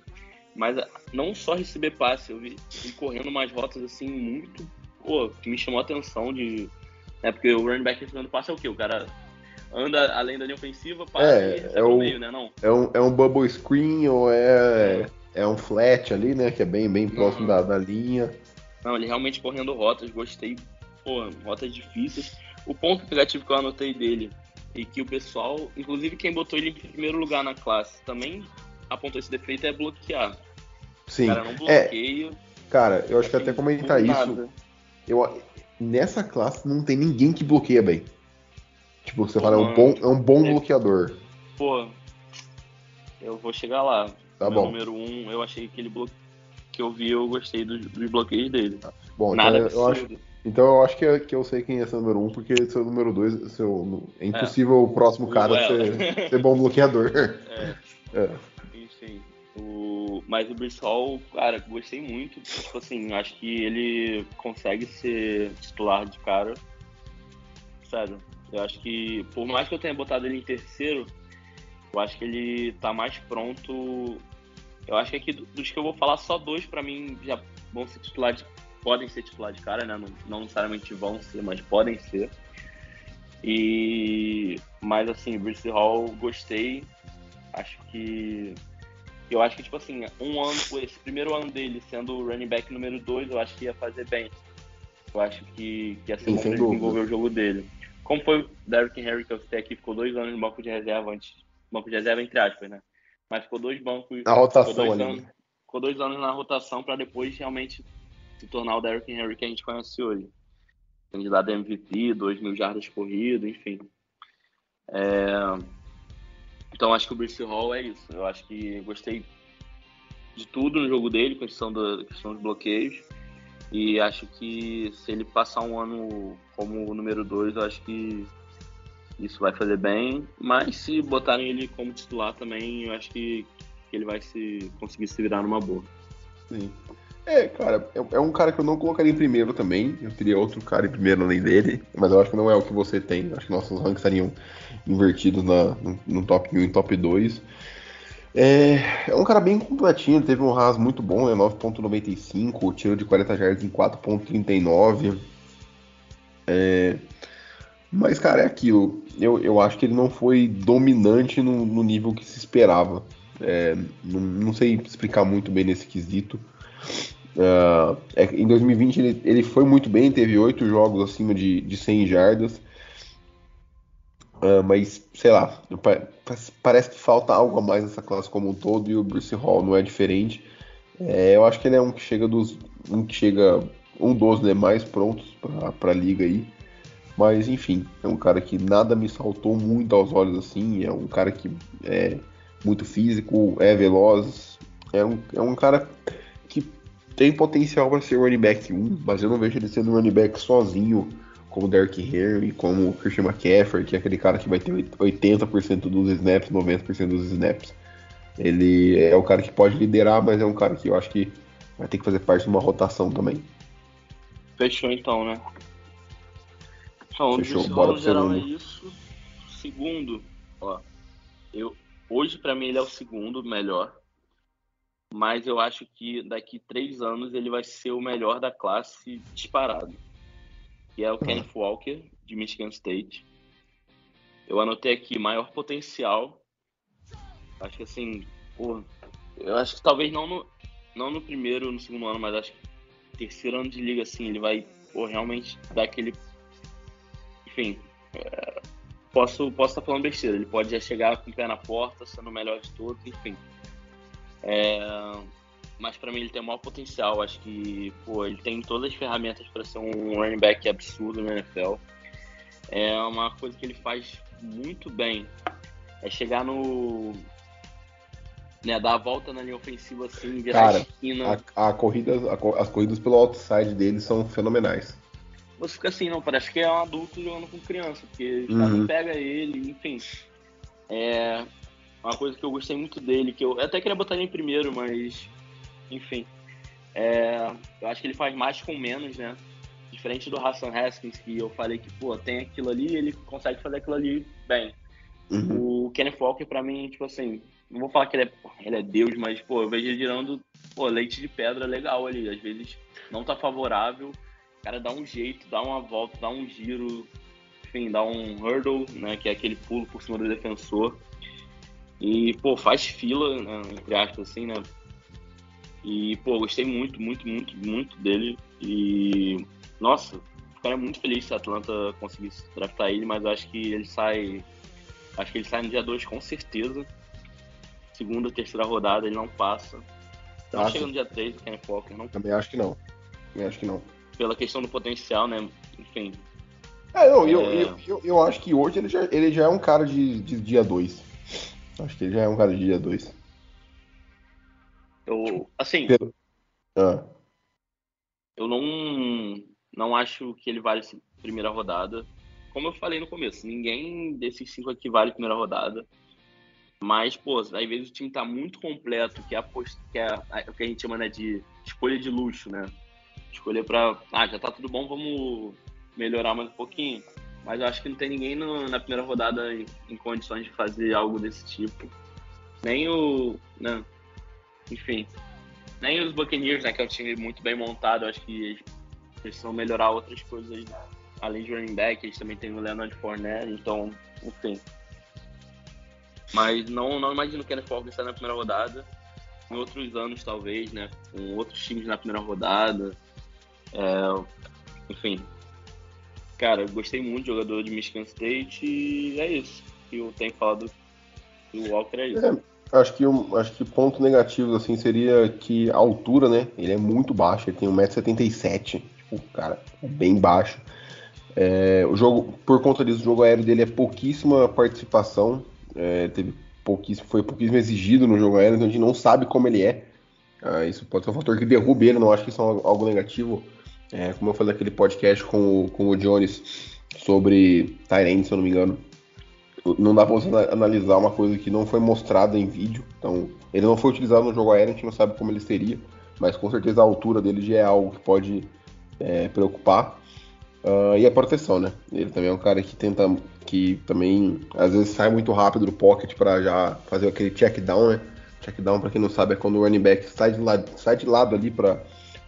Mas ah, não só receber passe, eu vi ele correndo umas rotas assim muito, pô, que me chamou a atenção de, né, porque o running back recebendo passe é o quê? O cara anda além da linha ofensiva, para É, é o- meio, né, não? É um, é um bubble screen ou é, é um flat ali, né? Que é bem, bem próximo Uhum. da, da linha. Não, ele realmente correndo rotas, gostei, pô, rotas difíceis. O ponto negativo que eu anotei dele e que o pessoal, inclusive quem botou ele em primeiro lugar na classe, também apontou esse defeito é bloquear. O Sim. cara não É, bloqueia. cara, eu acho que assim, até comentar isso. Eu, nessa classe não tem ninguém que bloqueia bem. Tipo, você Pô, fala, é um bom, é um bom é- bloqueador. Pô, eu vou chegar lá. Tá Meu bom. número um, eu achei que ele blo... que eu vi, eu gostei dos, dos bloqueios dele. Bom, Nada então eu, acho. Então eu acho que, é- que eu sei quem é seu número um, porque seu número dois, seu, é impossível o próximo O cara Ela. ser, ser bom bloqueador. É. Enfim. O... Mas o Hall, cara, gostei muito. Tipo assim, acho que ele consegue ser titular de cara. Sério. Eu acho que, por mais que eu tenha botado ele em terceiro, eu acho que ele tá mais pronto. Eu acho que aqui do- dos que eu vou falar, só dois pra mim já vão ser titular de. Podem ser titular de cara, né? Não, não necessariamente vão ser, mas podem ser. E. Mas assim, Bruce Hall, gostei. Acho que. Eu acho que, tipo assim, um ano, esse primeiro ano dele sendo o running back número 2, eu acho que ia fazer bem. Eu acho que, que ia ser bom pra desenvolver o jogo dele. Como foi o Derrick Henry que eu citei aqui, ficou dois anos no banco de reserva antes. Banco de reserva, entre aspas, né? Mas ficou dois bancos. A rotação ficou dois. Anos, ficou dois anos na rotação pra depois realmente se tornar o Derrick Henry que a gente conhece hoje. Candidato MVP, 2 mil jardas corridas, enfim. É, Então acho que o Bruce Hall é isso. Eu acho que gostei de tudo no jogo dele, questão, da, questão dos bloqueios. E acho que se ele passar um ano como o número 2, eu acho que isso vai fazer bem. Mas se botarem ele como titular também, eu acho que, que ele vai se conseguir se virar numa boa. Sim. É, cara, é, é um cara que eu não colocaria em primeiro também. Eu teria outro cara em primeiro além dele, mas eu acho que não é o que você tem. Acho que nossos ranks estariam invertidos na, no, no top 1 e top 2. É, é um cara bem completinho, teve um RAS muito bom, né? 9.95, tiro de 40 jardas em 4.39. É, mas, cara, é aquilo. Eu, eu acho que ele não foi dominante no, no nível que se esperava. É, não, não sei explicar muito bem nesse quesito. Ah, é, em 2020 ele, ele foi muito bem, teve oito jogos acima de, de 100 jardas. Ah, mas, sei lá, pa- pa- parece que falta algo a mais nessa classe como um todo e o Bruce Hall não é diferente. É, eu acho que ele é um que chega dos. um que chega. um dos né, mais prontos para a liga aí. Mas enfim, é um cara que nada me saltou muito aos olhos assim. É um cara que é muito físico, é veloz. É um, é um cara tem potencial para ser running back 1, mas eu não vejo ele sendo running back sozinho, como o Derrick Henry, como o Christian McCaffrey, que é aquele cara que vai ter 80% dos snaps, 90% dos snaps. Ele é o cara que pode liderar, mas é um cara que eu acho que vai ter que fazer parte de uma rotação também. Fechou então, né? Então, Fechou, bora pro geral é segundo. isso. Segundo, ó, eu hoje pra mim ele é o segundo melhor, mas eu acho que daqui três anos ele vai ser o melhor da classe disparado. Que é o Kenneth Walker de Michigan State. Eu anotei aqui maior potencial. Acho que assim, eu acho que talvez não no, não no primeiro, no segundo ano, mas acho que terceiro ano de liga assim ele vai realmente dar aquele enfim, é, posso posso estar falando besteira. Ele pode já chegar com o pé na porta, sendo o melhor de todos, enfim. É, mas para mim ele tem o maior potencial. Acho que pô, ele tem todas as ferramentas para ser um running back absurdo no NFL. É uma coisa que ele faz muito bem. É chegar no né, dar a volta na linha ofensiva assim, virar Cara, a esquina. A, a corrida, a as corridas pelo outside dele são fenomenais. você fica assim, não, parece que é um adulto jogando com criança, porque o Uhum. cara não pega ele, enfim. É uma coisa que eu gostei muito dele, que eu até queria botar ele em primeiro, mas enfim. É, eu acho que ele faz mais com menos, né? Diferente do Hassan Haskins, que eu falei que, pô, tem aquilo ali, ele consegue fazer aquilo ali bem. Uhum. O Kenneth Walker, pra mim, tipo assim, não vou falar que ele é, ele é Deus, mas, pô, eu vejo ele girando, pô, leite de pedra legal ali. Às vezes não tá favorável, o cara dá um jeito, dá uma volta, dá um giro, enfim, dá um hurdle, né, que é aquele pulo por cima do defensor. E, pô, faz fila, né, entre aspas, assim, né? E, pô, gostei muito, muito, muito, muito dele. E, nossa, ficaria muito feliz se a Atlanta conseguisse draftar ele, mas eu acho que ele sai. Acho que ele sai no dia 2 com certeza. Segunda, terceira rodada, ele não passa. Não Acho- chega no dia 3 o Kenny Walker, não Também acho que não. Também acho que não. pela questão do potencial, né? Enfim. É, eu, É. Eu, eu, eu acho que hoje ele já, ele já é um cara de, de dia 2. Acho que ele já é um cara de dia 2. Eu, assim, Pelo- Ah, eu não, não acho que ele vale primeira rodada. Como eu falei no começo, ninguém desses cinco aqui vale primeira rodada. Mas, pô, às vezes o time tá muito completo, que é, a, post- que é o que a gente chama né, de escolha de luxo, né? Escolher pra. Ah, já tá tudo bom, vamos melhorar mais um pouquinho. Mas eu acho que não tem ninguém no- na primeira rodada em, em condições de fazer algo desse tipo. Nem o. Né? Enfim. Nem os Buccaneers, né? Que é um time muito bem montado. Eu acho que eles precisam melhorar outras coisas além de running back. Eles também têm o Leonard Fournette. Então, enfim. Mas não, não imagino o Kenneth Walker sair na primeira rodada. Em outros anos, talvez, né? Com outros times na primeira rodada. É, enfim. Cara, eu gostei muito do jogador de Michigan State e é isso. que eu tenho falado do Walker é isso. É, acho que acho que ponto negativo assim seria que a altura, né? Ele é muito baixo, ele tem 1,77m. Tipo, cara, é bem baixo. É, o jogo, por conta disso, o jogo aéreo dele é pouquíssima participação. É, teve pouquíssimo, foi pouquíssimo exigido no jogo aéreo, então a gente não sabe como ele é. Ah, isso pode ser um fator que derrube ele, não acho que isso é algo negativo. É, como eu falei naquele podcast com, o- com o Jones sobre Tyrande, se eu não me engano. Não dá pra você ana- analisar uma coisa que não foi mostrada em vídeo. Então, ele não foi utilizado no jogo aéreo, a gente não sabe como ele seria. Mas com certeza a altura dele já é algo que pode é, preocupar. Ah, e a proteção, né? Ele também é um cara que tenta, que também às vezes sai muito rápido do pocket para já fazer aquele check down, né? Check down, para quem não sabe, é quando o running back sai de lado, sai de lado ali para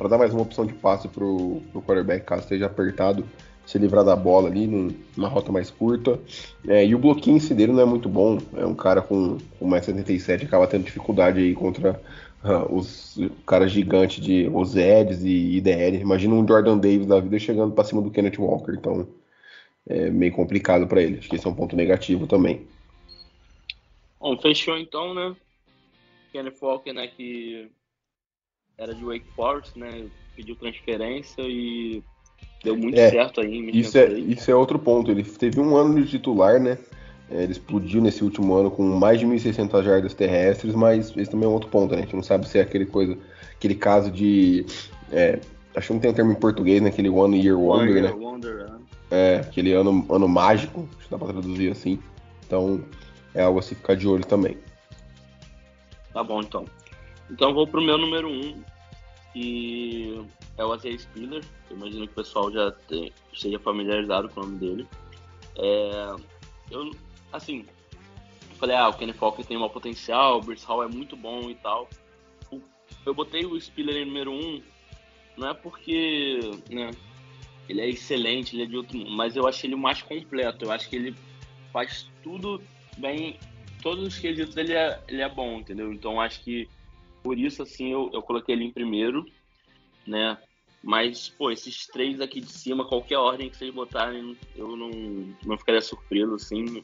dar mais uma opção de passe pro, pro quarterback, caso esteja apertado, se livrar da bola ali num- numa rota mais curta. É, e o si dele não é muito bom. É um cara com, com mais 77 acaba tendo dificuldade aí contra ah, os caras gigantes de os Eds e IDL. Imagina um Jordan Davis da vida chegando para cima do Kenneth Walker. Então é meio complicado para ele. Acho que esse é um ponto negativo também. Bom, fechou então, né? Kenneth Walker, né, que era de Wake Forest, né? Pediu transferência e deu muito É, certo aí Isso é, State. isso é outro ponto. Ele teve um ano de titular, né? É, Ele explodiu nesse último ano com mais de 1.600 jardas terrestres, mas esse também é um outro ponto, né? A gente não sabe se é aquele coisa, aquele caso de. é, acho que não tem um termo em português, né? Aquele One Year Wonder, né? Wonder, né? É, aquele ano, ano mágico, acho que dá pra traduzir assim. Então, é algo a se ficar de olho também. Tá bom, então. Então vou pro meu número um, que é o Isaiah Spiller. Eu imagino que o pessoal já tem- esteja familiarizado com o nome dele. É, eu, assim, eu falei, ah, o Kenny Falk tem um potencial, o Bruce Hall é muito bom e tal. Eu botei o Spiller em número um, não é porque, né, ele é excelente, ele é de outro mundo, mas eu achei ele o mais completo. Eu acho que ele faz tudo bem, todos os quesitos ele é, ele é bom, entendeu? Então acho que por isso, assim, eu, eu coloquei ele em primeiro, né? Mas, pô, esses três aqui de cima, qualquer ordem que vocês botarem, eu não, não ficaria surpreso, assim,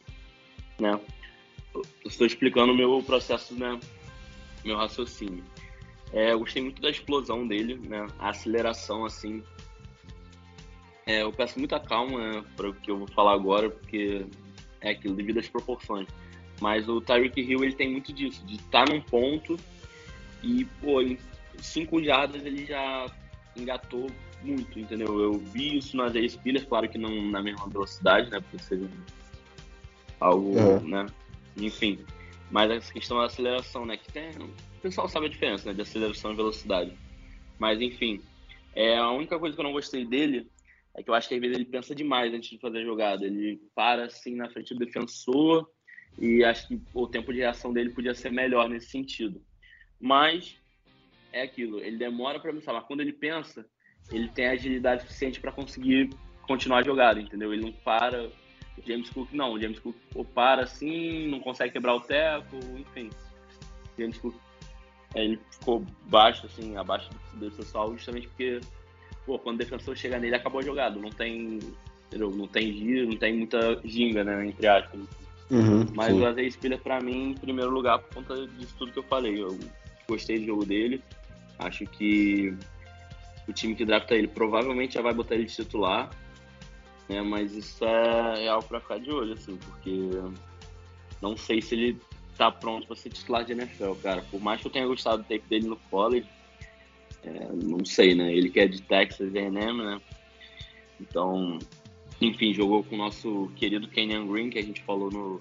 né? Estou explicando o meu processo, né? Meu raciocínio. É, eu gostei muito da explosão dele, né? A aceleração, assim. É, eu peço muita calma né, para o que eu vou falar agora, porque é aquilo devido às proporções. Mas o Tyreek Hill ele tem muito disso, de estar num ponto e, pô, em cinco jardas ele já engatou muito, entendeu? Eu vi isso nas Spillers, claro que não na mesma velocidade, né? Porque seria algo, Uhum. né? Enfim. Mas essa questão da aceleração, né? Que tem. O pessoal sabe a diferença, né? De aceleração e velocidade. Mas enfim. É, a única coisa que eu não gostei dele é que eu acho que às vezes ele pensa demais antes de fazer a jogada. Ele para assim na frente do defensor e acho que o tempo de reação dele podia ser melhor nesse sentido. Mas é aquilo, ele demora para pensar, mas quando ele pensa, ele tem agilidade suficiente para conseguir continuar a jogada, entendeu? Ele não para. O James Cook não, o James Cook ou para assim, não consegue quebrar o teco, enfim. O James Cook ele ficou baixo, assim, abaixo do pessoal, justamente porque, pô, quando o defensor chega nele, acabou a jogada. Não tem, entendeu? Não tem giro, não tem muita ginga, né, entre aspas. Uhum, Mas sim. o Isaiah Spiller, pra mim, em primeiro lugar, por conta disso tudo que eu falei. Eu gostei do jogo dele. Acho que o time que drafta ele provavelmente já vai botar ele de titular. Né? Mas isso é, é algo pra ficar de olho, assim, porque não sei se ele tá pronto pra ser titular de NFL, cara. Por mais que eu tenha gostado do tape dele no college, é, não sei, né? Ele que é de Texas A&M, né? Então, enfim, jogou com o nosso querido Kenyan Green, que a gente falou no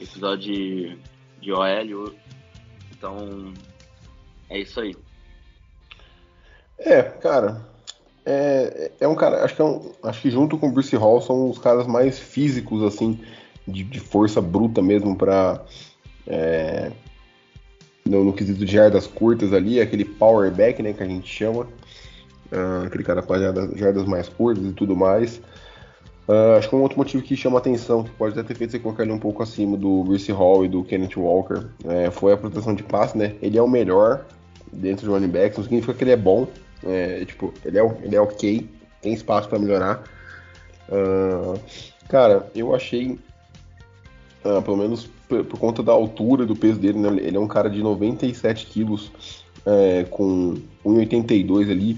episódio de, de OL. Então, é isso aí. É, cara. É, é um cara, acho que, é um, acho que junto com o Bruce Hall são os caras mais físicos, assim, de, de força bruta mesmo pra. É, no, no quesito de jardas curtas ali, aquele power back, né, que a gente chama. Ah, aquele cara para jardas, jardas mais curtas e tudo mais. Ah, acho que um outro motivo que chama atenção, que pode até ter feito você colocar ele um pouco acima do Bruce Hall e do Kenneth Walker, é, foi a proteção de passe, né? Ele é o melhor dentro do running back, não significa que ele é bom, é, tipo, ele é, ele é ok, tem espaço para melhorar. Ah, cara, eu achei, ah, pelo menos por, por, conta da altura do peso dele, né? Ele é um cara de 97 quilos, é, com 1,82 ali.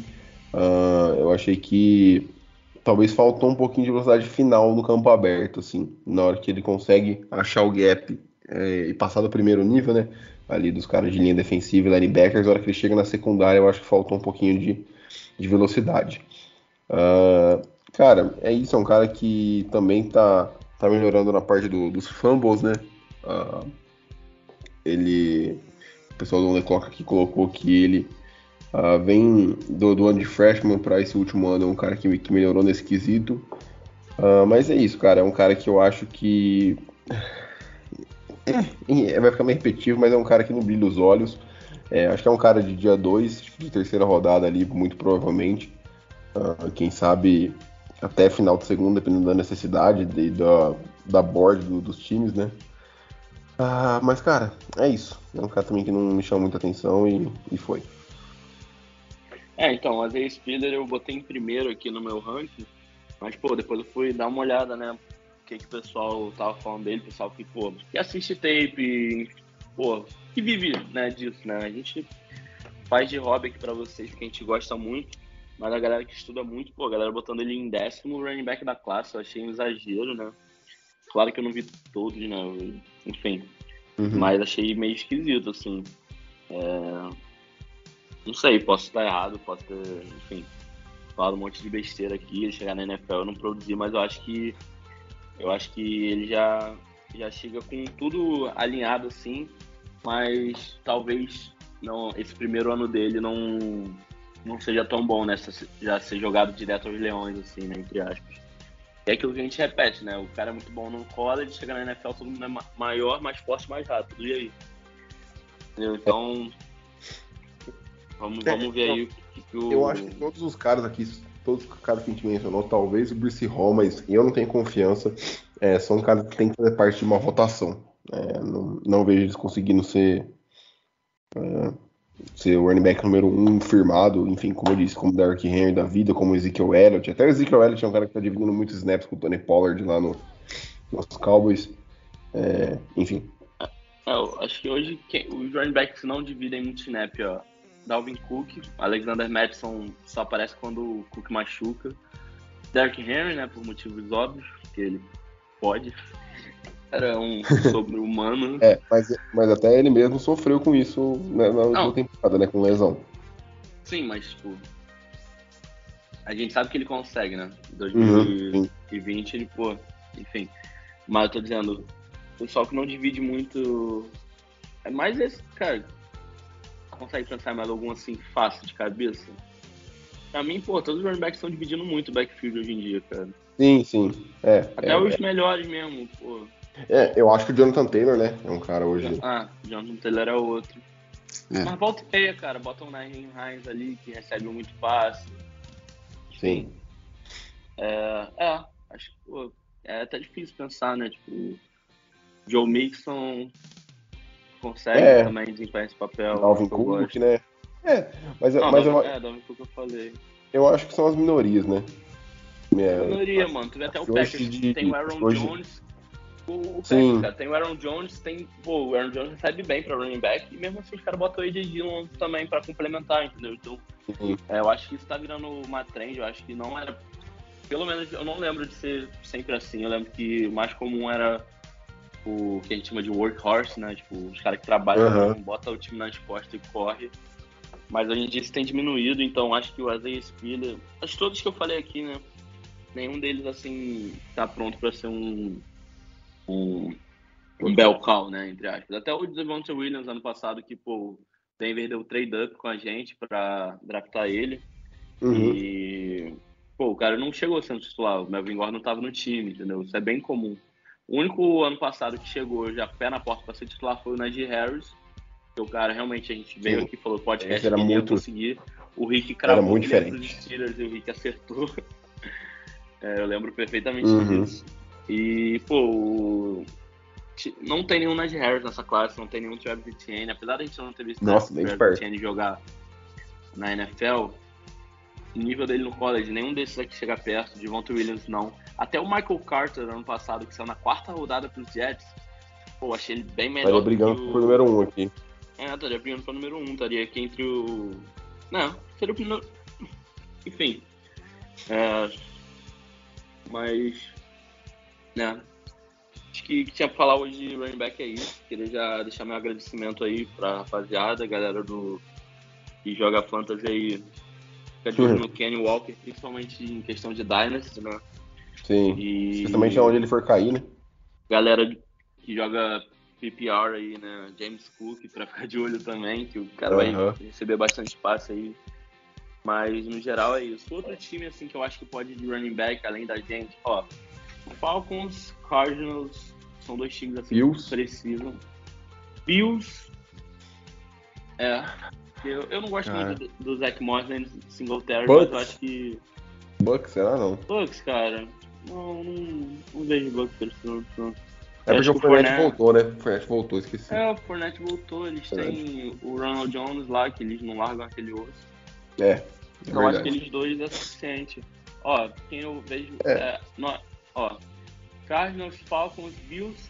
Ah, eu achei que talvez faltou um pouquinho de velocidade final no campo aberto, assim, na hora que ele consegue achar o gap é, e passar do primeiro nível, né? Ali dos caras de linha defensiva e linebackers, na hora que ele chega na secundária, eu acho que faltou um pouquinho de, de velocidade. Uh, cara, é isso, é um cara que também tá, tá melhorando na parte do, dos fumbles, né? Uh, ele. O pessoal do Clock aqui colocou que ele Uh, vem do, do, ano de freshman para esse último ano, é um cara que, que melhorou nesse quesito. Mas é isso, cara. É um cara que eu acho que. É, vai ficar meio repetitivo, mas é um cara que não brilha os olhos. É, acho que é um cara de dia 2, de terceira rodada ali, muito provavelmente. Uh, quem sabe até final de segunda, dependendo da necessidade e da, da board do, dos times, né? mas, cara, é isso. É um cara também que não me chama muita atenção e, e foi. É, então, o Isaiah Spiller eu botei em primeiro aqui no meu ranking, mas, pô, depois eu fui dar uma olhada, né, que, que o pessoal tava falando dele, o pessoal que, pô, que assiste tape, pô, que vive, né, disso, né, a gente faz de hobby aqui pra vocês, porque a gente gosta muito, mas a galera que estuda muito, pô, a galera botando ele em décimo running back da classe, eu achei um exagero, né, claro que eu não vi todos, né, enfim, uhum. mas achei meio esquisito, assim, é não sei, posso estar errado, posso ter, enfim, falado um monte de besteira aqui, chegar na NFL não produzir, mas eu acho que eu acho que ele já já chega com tudo alinhado assim, mas talvez não esse primeiro ano dele não não seja tão bom nessa já ser jogado direto aos leões assim, né, entre aspas. É aquilo que a gente repete, né? O cara é muito bom no college, chega na NFL todo mundo é maior, mais forte, mais rápido. E aí? Entendeu? Então, Vamos, é, vamos ver aí o que, que o. Eu acho que todos os caras aqui, todos os caras que a gente mencionou, talvez o Bruce Hall, mas eu não tenho confiança. É, são caras que têm que fazer parte de uma rotação. É, não, não, vejo eles conseguindo ser. É, ser o running back número um firmado, enfim, como eu disse, como o Derrick Henry da vida, como o Ezekiel Elliott. Até o Ezekiel Elliott é um cara que tá dividindo muitos snaps com o Tony Pollard lá no, nos Cowboys. É, enfim. É, eu acho que hoje quem, os running backs não dividem muito snap, ó. Dalvin Cook, Alexander Madison só aparece quando o Cook machuca. Derrick Henry, né, por motivos óbvios, que ele pode. Era um sobre-humano. é, mas, mas até ele mesmo sofreu com isso né, na última temporada, né, com lesão. Sim, mas, tipo, a gente sabe que ele consegue, né? Em 2020 uhum, ele, pô, enfim. Mas eu tô dizendo, o pessoal que não divide muito é mais esse, cara. Consegue pensar mais algum assim fácil de cabeça? Pra mim, pô, todos os running backs estão dividindo muito o backfield hoje em dia, cara. Sim, sim. É, Até é, os melhores mesmo, pô. é, eu acho que o Jonathan Taylor, né? É um cara hoje. Ah, Jonathan Taylor é outro. É. Mas volta e meia, cara. Bota um Naheem Hines ali que recebe muito passe. Sim. É, é, acho que pô, é até difícil pensar, né? Tipo, Joe Mixon consegue É. também desempenhar esse papel. Alvin que eu Cook, né? É, mas, eu- Não, mas Dalvin, eu, é, Dalvin Cook eu falei. eu acho que são as minorias, né? É, Minoria, mano. Tu vê até o Packers, de- tem o Aaron hoje- Jones. O, Sim. cara, tem o Aaron Jones, tem. Pô, o Aaron Jones recebe bem pra running back, e mesmo assim os caras botam o AJ Dillon também pra complementar, entendeu? Então, é, eu acho que isso tá virando uma trend, eu acho que não era. Pelo menos eu não lembro de ser sempre assim. Eu lembro que o mais comum era o que a gente chama de workhorse, né? Tipo, os caras que trabalham, Aham. bota o time nas costas e corre. Mas hoje em dia isso tem diminuído, então acho que o Isaiah Spiller, acho que todos que eu falei aqui, né? Nenhum deles, assim, tá pronto pra ser um, um, um bell cow, né? Entre aspas. Até o Devonta Williams ano passado, que, pô, o Denver deu trade up com a gente pra draftar ele. Uhum. E, pô, o cara não chegou sendo titular. O Melvin Gordon não tava no time, entendeu? Isso é bem comum. O único ano passado que chegou já pé na porta pra ser titular foi o Najee Harris. Que o cara realmente a gente veio Sim. aqui e falou era que ele ia muito- conseguir. O Rick cravou muito diferente. pros Steelers e o Rick acertou. É, eu lembro perfeitamente Uhum. disso. E, pô, não tem nenhum Najee Harris nessa classe, não tem nenhum Travis Etienne. Apesar da gente não ter visto Nossa, Travis. Etienne jogar na NFL, nível dele no college, nenhum desses aqui chega perto, de Devonta Williams não. Até o Michael Carter, ano passado, que saiu na quarta rodada pros Jets, pô, achei ele bem melhor Estaria brigando o... por número um aqui. É, estaria brigando pro número 1, um, estaria aqui entre o... Não, seria o primeiro... Enfim. É... Mas... Né. Acho que o que tinha pra falar hoje de running back é isso. Queria já deixar meu agradecimento aí pra rapaziada, galera do... que joga fantasy aí. Fica de olho Uhum. no Kenny Walker, principalmente em questão de Dynasty, né? Sim. E... Especialmente onde ele for cair, né? galera que joga PPR aí, né? James Cook, pra ficar de olho também, que o cara Aham. vai receber bastante espaço aí. Mas no geral é isso. Outro time assim que eu acho que pode ir de running back, além da gente, ó. Falcons, Cardinals, são dois times assim Bills. que precisam. Bills. É. Eu, eu não gosto muito do, do Zach Moss nem do Singletary, Bucks. mas eu acho que. Bucks, será não? Bucks, cara. Não, não, não vejo Bucks não. É porque o Fournette Fournette- voltou, né? O Fournette voltou, esqueci. É, o Fournette voltou, eles Verdade. têm o Ronald Jones lá, que eles não largam aquele osso. É, é Então acho que eles dois é suficiente. Ó, quem eu vejo. É. É. nó- ó, Cardinals, Falcons, Bills,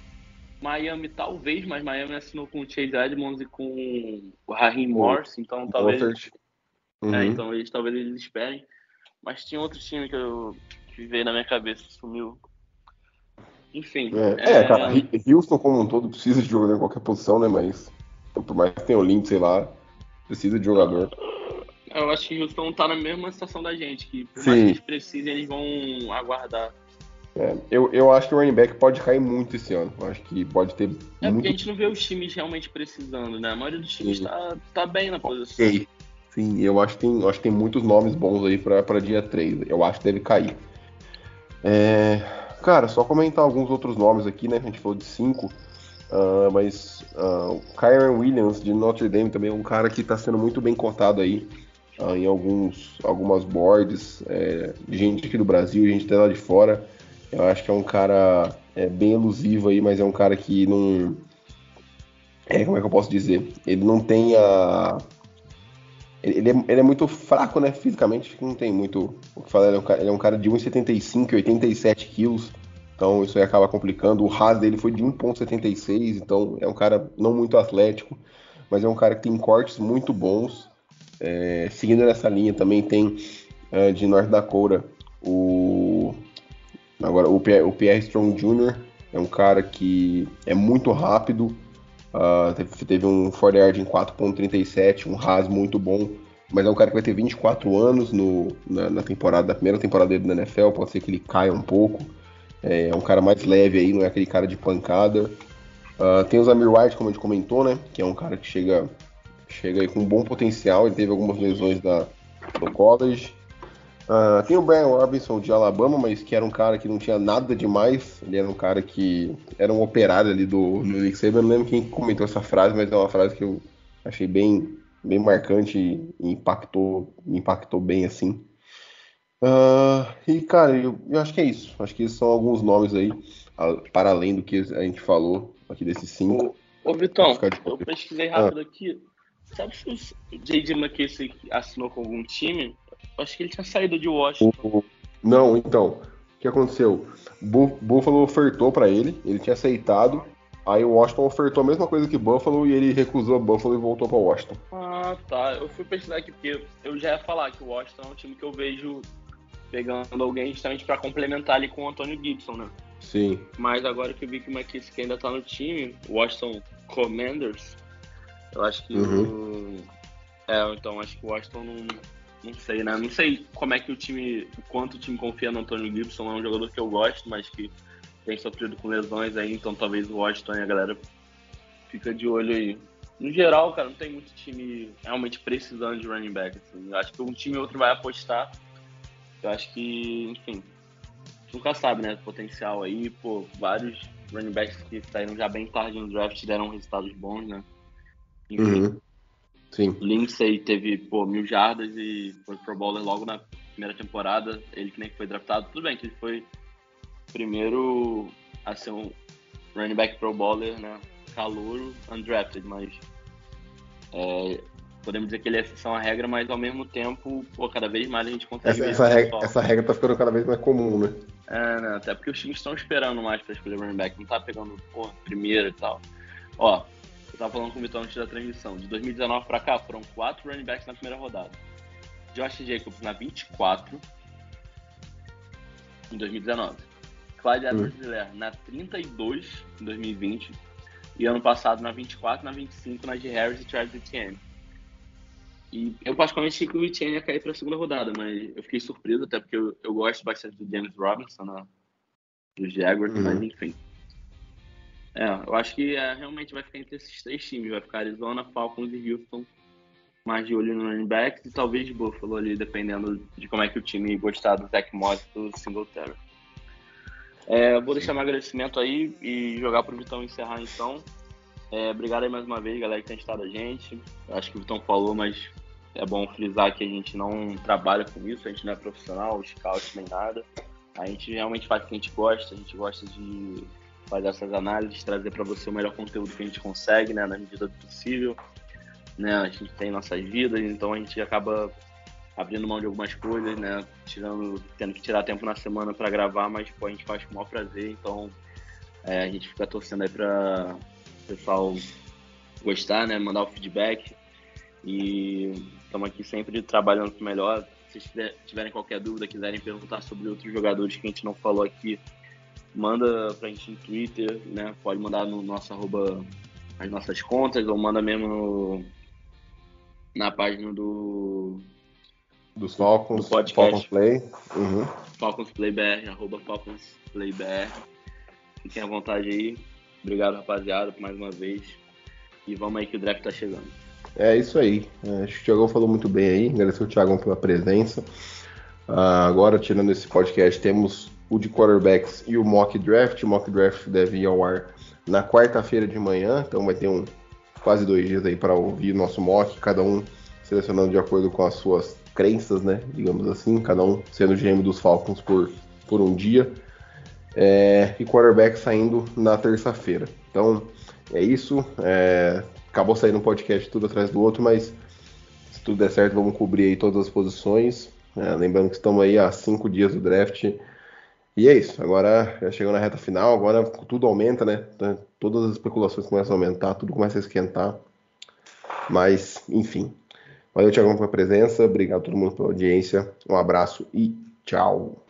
Miami talvez, mas Miami assinou com o Chase Edmonds e com o Raheem O Morse, então talvez. Mostert. Uhum. É, então eles talvez eles esperem. Mas tinha outro time que eu que veio na minha cabeça, sumiu. Enfim. É, é, cara, Hi- Houston como um todo precisa de jogador em qualquer posição, né? Mas por mais que tenha o Lindsay lá, precisa de jogador. Eu acho que o Houston tá na mesma situação da gente, que por Sim. mais que eles precisem, eles vão aguardar. É, eu, eu acho que o running back pode cair muito esse ano. Eu acho que pode ter É porque muito a gente não vê os times realmente precisando, né? A maioria dos times Sim. tá, bem na posição. Ok. Sim, eu acho que tem, acho que tem muitos nomes bons aí pra, pra dia 3. Eu acho que deve cair. É, cara, só comentar alguns outros nomes aqui, né? A gente falou de cinco. ah, mas ah, o Kyron Williams de Notre Dame também é um cara que está sendo muito bem cotado aí ah, em alguns, algumas boards, é, de gente aqui do Brasil, gente até lá de fora. Eu acho que é um cara é, bem elusivo aí, mas é um cara que não. É, como é que eu posso dizer? Ele não tem a. Ele, é, ele é muito fraco, né? Fisicamente, não tem muito o que falar. Ele é um cara, é um cara de 1,75 e 87 quilos. Então isso aí acaba complicando. O ras dele foi de 1,76, então é um cara não muito atlético, mas é um cara que tem cortes muito bons. É, seguindo nessa linha também tem é, de North Dakota o. Agora, o Pierre, o Pierre Strong Jr. é um cara que é muito rápido, ah, teve, teve um 40 yard em 4.37, um RAS muito bom, mas é um cara que vai ter 24 anos no, na, na temporada, na primeira temporada dele na NFL, pode ser que ele caia um pouco. É, é um cara mais leve aí, não é aquele cara de pancada. Uh, tem o Zamir White, como a gente comentou, né? Que é um cara que chega, chega aí com um bom potencial. Ele teve algumas lesões da, do college. Uh, tem o Brian Robinson de Alabama, mas que era um cara que não tinha nada demais. Ele era um cara que era um operário ali do, do Nick Saban. Eu não lembro quem comentou essa frase, mas é uma frase que eu achei bem, bem marcante e impactou, impactou bem assim. Uh, e cara, eu, eu, acho que é isso. Acho que são alguns nomes aí, para além do que a gente falou aqui desses cinco. Ô, ô Vitão, eu pesquisei rápido ah. aqui. Sabe se o J.D. McKissick assinou com algum time? Acho que ele tinha saído de Washington. Não, então. O que aconteceu? Buffalo ofertou para ele, ele tinha aceitado. Aí o Washington ofertou a mesma coisa que Buffalo e ele recusou a Buffalo e voltou para Washington. Ah, tá. Eu fui pesquisar aqui porque eu já ia falar que o Washington é um time que eu vejo pegando alguém justamente para complementar ali com o Antônio Gibson, né? Sim. Mas agora que eu vi que o McKissick ainda tá no time, o Washington Commanders, eu acho que uhum. o... É, então acho que o Washington não, não sei, né? Não sei como é que o time, o quanto o time confia no Antônio Gibson, é um jogador que eu gosto, mas que tem sofrido com lesões aí, então talvez o Washington e a galera fica de olho aí. No geral, cara, não tem muito time realmente precisando de running back. Assim. Eu acho que um time ou outro vai apostar. Eu acho que, enfim, nunca sabe, né? Potencial aí, pô, vários running backs que saíram já bem tarde no draft deram resultados bons, né? Enfim. Uhum. Sim. Lindsay teve, pô, mil jardas e foi pro bowler logo na primeira temporada. Ele que nem foi draftado. Tudo bem que ele foi primeiro a ser um running back pro bowler, né? Calouro, undrafted, mas é, podemos dizer que ele é exceção à regra, mas ao mesmo tempo, pô, cada vez mais a gente consegue essa, essa, regra, essa regra tá ficando cada vez mais comum, né? É, né? Até porque os times estão esperando mais pra escolher running back, não tá pegando, pô, primeiro e tal. Ó, tava falando com o Vitão antes da transmissão, de 2019 pra cá foram quatro running backs na primeira rodada. Josh Jacobs na 24, em 2019. Clyde edwards helaire na 32, em 2020. E ano passado na 24, na 25, na de Harris e Travis Etienne. E eu particularmente achei que o Etienne ia cair para a segunda rodada, mas eu fiquei surpreso, até porque eu, eu gosto bastante do James Robinson, né, do Jaguars, uhum. mas enfim. É, eu acho que é, realmente vai ficar entre esses três times. Vai ficar Arizona, Falcons e Houston, mais de olho no running backs e talvez Buffalo ali, dependendo de como é que o time gostar do Zach e do Singletary. É, vou deixar meu agradecimento aí e jogar pro Vitão encerrar então. É, obrigado aí mais uma vez, galera que tem estado a gente. Eu acho que o Vitão falou, mas é bom frisar que a gente não trabalha com isso, a gente não é profissional, scout nem nada. A gente realmente faz o que a gente gosta, a gente gosta de fazer essas análises, trazer para você o melhor conteúdo que a gente consegue, né, na medida do possível. Né, a gente tem nossas vidas, então a gente acaba abrindo mão de algumas coisas, né, tirando, tendo que tirar tempo na semana para gravar, mas pô, a gente faz com o maior prazer, então é, a gente fica torcendo aí para o pessoal gostar, né, mandar o feedback e estamos aqui sempre trabalhando para melhor. Se tiverem qualquer dúvida, quiserem perguntar sobre outros jogadores que a gente não falou aqui, manda pra gente no Twitter, né? Pode mandar no nosso arroba as nossas contas ou manda mesmo no, na página do dos Falcons, do podcast. Falcons Play. Uhum. Falcons Play BR, arroba Falcons Play BR. Fiquem à vontade aí. Obrigado, rapaziada, por mais uma vez. E vamos aí que o draft tá chegando. É isso aí. É, acho que o Thiagão falou muito bem aí. Agradecer o Thiagão pela presença. Uh, agora, tirando esse podcast, temos o de quarterbacks e o mock draft. O mock draft deve ir ao ar na quarta-feira de manhã, então vai ter um quase dois dias aí para ouvir nosso mock, cada um selecionando de acordo com as suas crenças, né? Digamos assim, cada um sendo GM dos Falcons por, por um dia. É, e quarterback saindo na terça-feira. Então é isso. É, acabou saindo um podcast tudo atrás do outro, mas se tudo der certo, vamos cobrir aí todas as posições. É, lembrando que estamos aí há cinco dias do draft. E é isso. Agora já chegou na reta final, agora tudo aumenta, né? Todas as especulações começam a aumentar, tudo começa a esquentar. Mas, enfim. Valeu, Tiagão, pela presença. Obrigado a todo mundo pela audiência. Um abraço e tchau.